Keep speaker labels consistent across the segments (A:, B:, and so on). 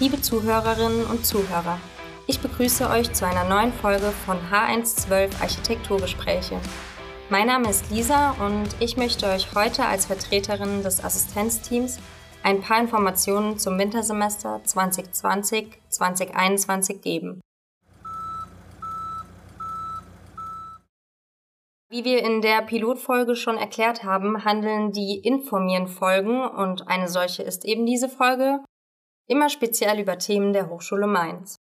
A: Liebe Zuhörerinnen und Zuhörer, ich begrüße euch zu einer neuen Folge von H112 Architekturgespräche. Mein Name ist Lisa und ich möchte euch heute als Vertreterin des Assistenzteams ein paar Informationen zum Wintersemester 2020-2021 geben. Wie wir in der Pilotfolge schon erklärt haben, handeln die Informieren-Folgen, und eine solche ist eben diese Folge, immer speziell über Themen der Hochschule Mainz.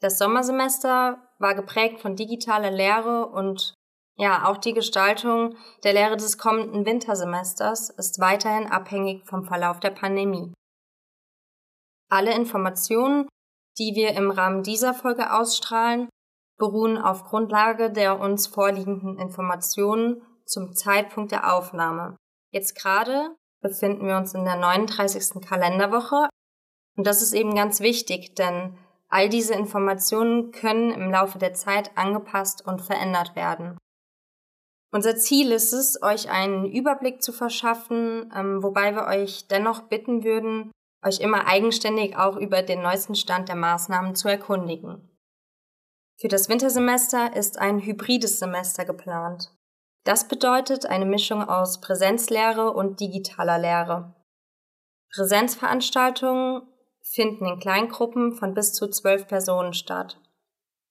A: Das Sommersemester war geprägt von digitaler Lehre und ja, auch die Gestaltung der Lehre des kommenden Wintersemesters ist weiterhin abhängig vom Verlauf der Pandemie. Alle Informationen, die wir im Rahmen dieser Folge ausstrahlen, beruhen auf Grundlage der uns vorliegenden Informationen zum Zeitpunkt der Aufnahme. Jetzt gerade befinden wir uns in der 39. Kalenderwoche und das ist eben ganz wichtig, denn all diese Informationen können im Laufe der Zeit angepasst und verändert werden. Unser Ziel ist es, euch einen Überblick zu verschaffen, ähm, wobei wir euch dennoch bitten würden, euch immer eigenständig auch über den neuesten Stand der Maßnahmen zu erkundigen. Für das Wintersemester ist ein hybrides Semester geplant. Das bedeutet eine Mischung aus Präsenzlehre und digitaler Lehre. Präsenzveranstaltungen finden in Kleingruppen von bis zu zwölf Personen statt.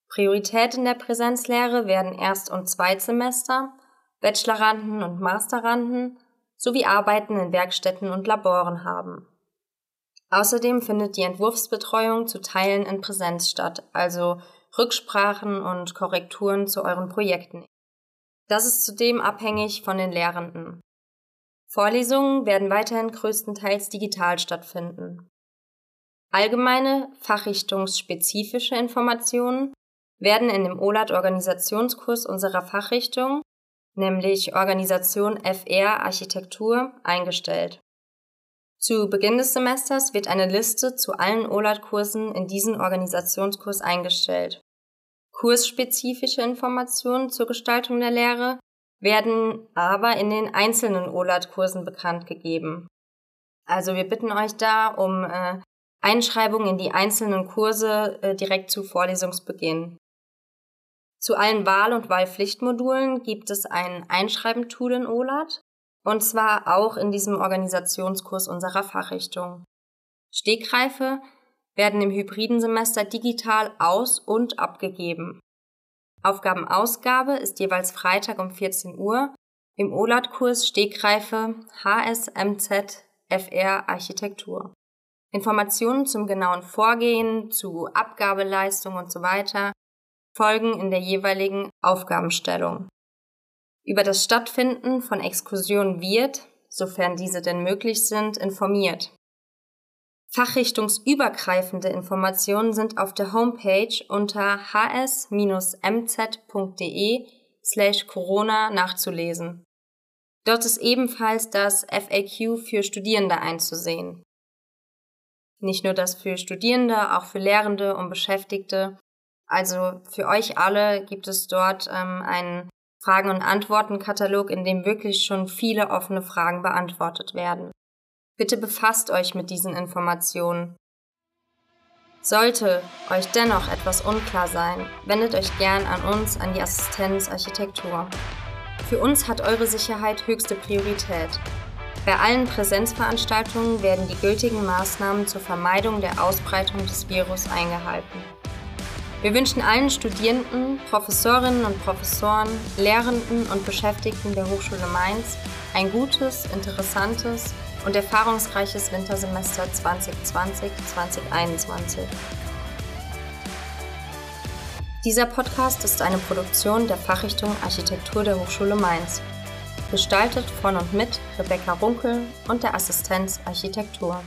A: Priorität in der Präsenzlehre werden Erst- und Zweitsemester, Bacheloranden und Masteranden sowie Arbeiten in Werkstätten und Laboren haben. Außerdem findet die Entwurfsbetreuung zu Teilen in Präsenz statt, also Rücksprachen und Korrekturen zu euren Projekten. Das ist zudem abhängig von den Lehrenden. Vorlesungen werden weiterhin größtenteils digital stattfinden. Allgemeine, fachrichtungsspezifische Informationen werden in dem OLAT-Organisationskurs unserer Fachrichtung, nämlich Organisation FR Architektur, eingestellt. Zu Beginn des Semesters wird eine Liste zu allen OLAT-Kursen in diesen Organisationskurs eingestellt. Kursspezifische Informationen zur Gestaltung der Lehre werden aber in den einzelnen OLAT-Kursen bekannt gegeben. Also wir bitten euch da um äh, Einschreibung in die einzelnen Kurse äh, direkt zu Vorlesungsbeginn. Zu allen Wahl- und Wahlpflichtmodulen gibt es ein Einschreibentool in OLAT und zwar auch in diesem Organisationskurs unserer Fachrichtung. Stegreife werden im hybriden Semester digital aus- und abgegeben. Aufgabenausgabe ist jeweils Freitag um 14 Uhr im OLAT-Kurs Stegreife HSMZ FR Architektur. Informationen zum genauen Vorgehen, zu Abgabeleistung und so weiter folgen in der jeweiligen Aufgabenstellung. Über das Stattfinden von Exkursionen wird, sofern diese denn möglich sind, informiert. Fachrichtungsübergreifende Informationen sind auf der Homepage unter hs-mz.de slash Corona nachzulesen. Dort ist ebenfalls das FAQ für Studierende einzusehen. Nicht nur das für Studierende, auch für Lehrende und Beschäftigte. Also für euch alle gibt es dort ähm, einen Fragen- und Antworten-Katalog, in dem wirklich schon viele offene Fragen beantwortet werden. Bitte befasst euch mit diesen Informationen. Sollte euch dennoch etwas unklar sein, wendet euch gern an uns, an die Assistenz Architektur. Für uns hat eure Sicherheit höchste Priorität. Bei allen Präsenzveranstaltungen werden die gültigen Maßnahmen zur Vermeidung der Ausbreitung des Virus eingehalten. Wir wünschen allen Studierenden, Professorinnen und Professoren, Lehrenden und Beschäftigten der Hochschule Mainz ein gutes, interessantes und erfahrungsreiches Wintersemester 2020-2021. Dieser Podcast ist eine Produktion der Fachrichtung Architektur der Hochschule Mainz, gestaltet von und mit Rebecca Runkel und der Assistenz Architektur.